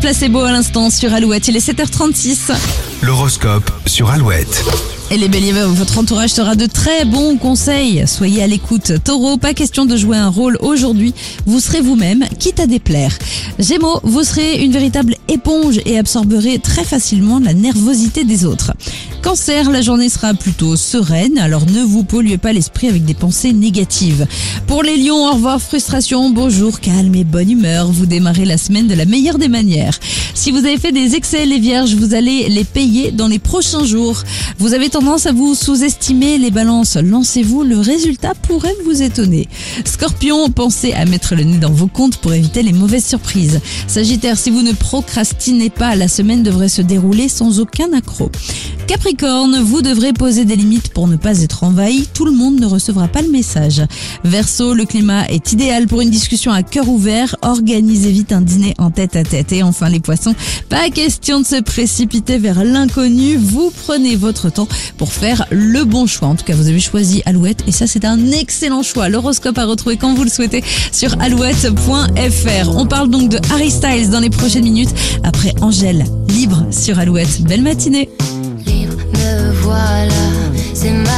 placebo à l'instant sur Alouette. Il est 7h36. L'horoscope sur Alouette. Et les béliers, votre entourage sera de très bons conseils. Soyez à l'écoute. Taureau, pas question de jouer un rôle aujourd'hui. Vous serez vous-même, quitte à déplaire. Gémeaux, vous serez une véritable éponge et absorberez très facilement la nervosité des autres. Cancer, la journée sera plutôt sereine, alors ne vous polluez pas l'esprit avec des pensées négatives. Pour les lions, au revoir frustration, bonjour, calme et bonne humeur. Vous démarrez la semaine de la meilleure des manières. Si vous avez fait des excès, les vierges, vous allez les payer dans les prochains jours. Vous avez tendance à vous sous-estimer les balances. Lancez-vous, le résultat pourrait vous étonner. Scorpion, pensez à mettre le nez dans vos comptes pour éviter les mauvaises surprises. Sagittaire, si vous ne procrastinez pas, la semaine devrait se dérouler sans aucun accroc. Vous devrez poser des limites pour ne pas être envahi. Tout le monde ne recevra pas le message. Verseau, le climat est idéal pour une discussion à cœur ouvert. Organisez vite un dîner en tête à tête. Et enfin les poissons, pas question de se précipiter vers l'inconnu. Vous prenez votre temps pour faire le bon choix. En tout cas, vous avez choisi Alouette et ça c'est un excellent choix. L'horoscope à retrouver quand vous le souhaitez sur alouette.fr. On parle donc de Harry Styles dans les prochaines minutes après Angèle, libre sur Alouette. Belle matinée. Voilà, c'est ma.